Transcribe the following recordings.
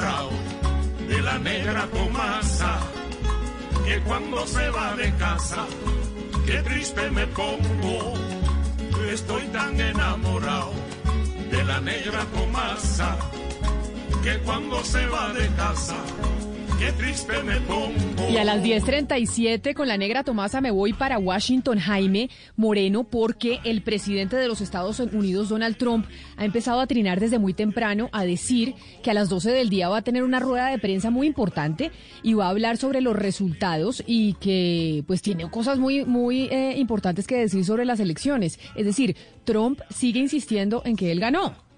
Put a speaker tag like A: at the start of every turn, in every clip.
A: de la negra Tomasa que cuando se va de casa, qué triste me pongo. Estoy tan enamorado de la negra Tomasa que cuando se va de casa, qué triste me pongo.
B: Y a las 10.37 con la negra Tomasa me voy para Washington, Jaime Moreno, porque el presidente de los Estados Unidos, Donald Trump, ha empezado a trinar desde muy temprano a decir que a las 12 del día va a tener una rueda de prensa muy importante y va a hablar sobre los resultados y que pues tiene cosas muy, muy eh, importantes que decir sobre las elecciones. Es decir, Trump sigue insistiendo en que él ganó.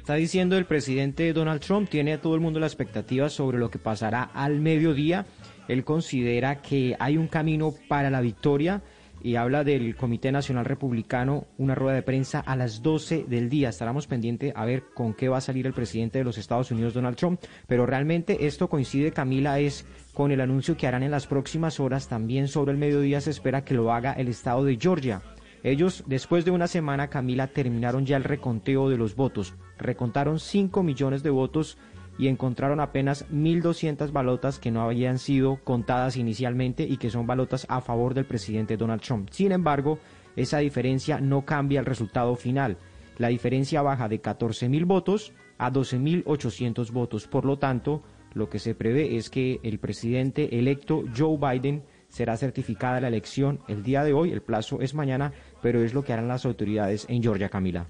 C: Está diciendo el presidente Donald Trump, tiene a todo el mundo la expectativa sobre lo que pasará al mediodía. Él considera que hay un camino para la victoria y habla del Comité Nacional Republicano, una rueda de prensa a las 12 del día. Estaremos pendientes a ver con qué va a salir el presidente de los Estados Unidos, Donald Trump. Pero realmente esto coincide, Camila, es con el anuncio que harán en las próximas horas. También sobre el mediodía se espera que lo haga el estado de Georgia. Ellos, después de una semana, Camila, terminaron ya el reconteo de los votos. Recontaron 5 millones de votos y encontraron apenas 1.200 balotas que no habían sido contadas inicialmente y que son balotas a favor del presidente Donald Trump. Sin embargo, esa diferencia no cambia el resultado final. La diferencia baja de 14.000 votos a 12.800 votos. Por lo tanto, lo que se prevé es que el presidente electo Joe Biden será certificada la elección el día de hoy, el plazo es mañana, pero es lo que harán las autoridades en Georgia, Camila.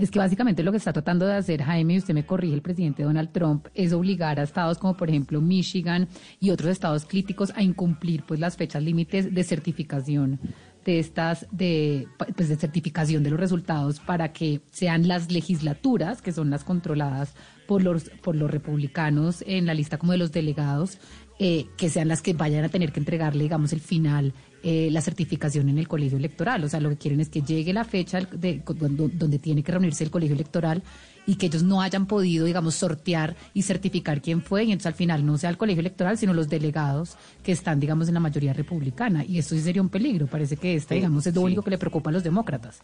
D: Es que básicamente lo que está tratando de hacer Jaime, y usted me corrige, el presidente Donald Trump, es obligar a estados como por ejemplo Michigan y otros estados críticos a incumplir pues las fechas límites de certificación de estas de pues de certificación de los resultados para que sean las legislaturas que son las controladas por los por los republicanos en la lista como de los delegados eh, que sean las que vayan a tener que entregarle, digamos, el final, eh, la certificación en el colegio electoral. O sea, lo que quieren es que llegue la fecha de, donde tiene que reunirse el colegio electoral y que ellos no hayan podido, digamos, sortear y certificar quién fue, y entonces al final no sea el colegio electoral, sino los delegados que están, digamos, en la mayoría republicana. Y esto sí sería un peligro. Parece que esta, digamos, es lo único que le preocupa a los demócratas.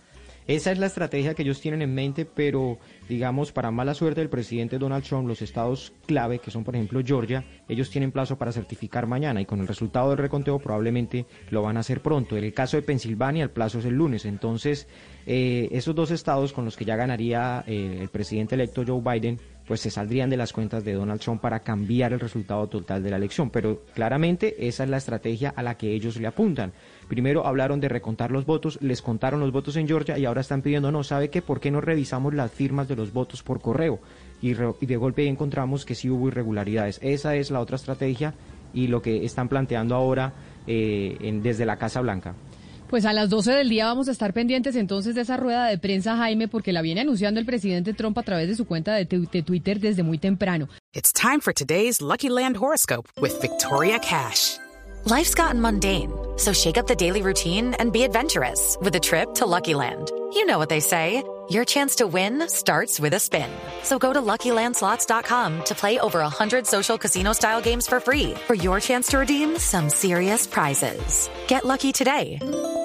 C: Esa es la estrategia que ellos tienen en mente, pero digamos, para mala suerte del presidente Donald Trump, los estados clave, que son por ejemplo Georgia, ellos tienen plazo para certificar mañana y con el resultado del reconteo probablemente lo van a hacer pronto. En el caso de Pensilvania, el plazo es el lunes. Entonces, eh, esos dos estados con los que ya ganaría eh, el presidente electo Joe Biden, pues se saldrían de las cuentas de Donald Trump para cambiar el resultado total de la elección. Pero claramente esa es la estrategia a la que ellos le apuntan. Primero hablaron de recontar los votos, les contaron los votos en Georgia y ahora están pidiendo, no, ¿sabe qué? ¿Por qué no revisamos las firmas de los votos por correo? Y, de golpe encontramos que sí hubo irregularidades. Esa es la otra estrategia y lo que están planteando ahora eh, desde la Casa Blanca.
B: Pues a las 12 del día vamos a estar pendientes entonces de esa rueda de prensa, Jaime, porque la viene anunciando el presidente Trump a través de su cuenta de, de Twitter desde muy temprano.
E: It's time for today's Lucky Land horoscope with Victoria Cash.
F: Life's gotten mundane, so shake up the daily routine and be adventurous with a trip to Lucky Land. You know what they say. Your chance to win starts with a spin. So go to LuckyLandSlots.com to play over 100 social casino-style games for free for your chance to redeem some serious prizes. Get lucky today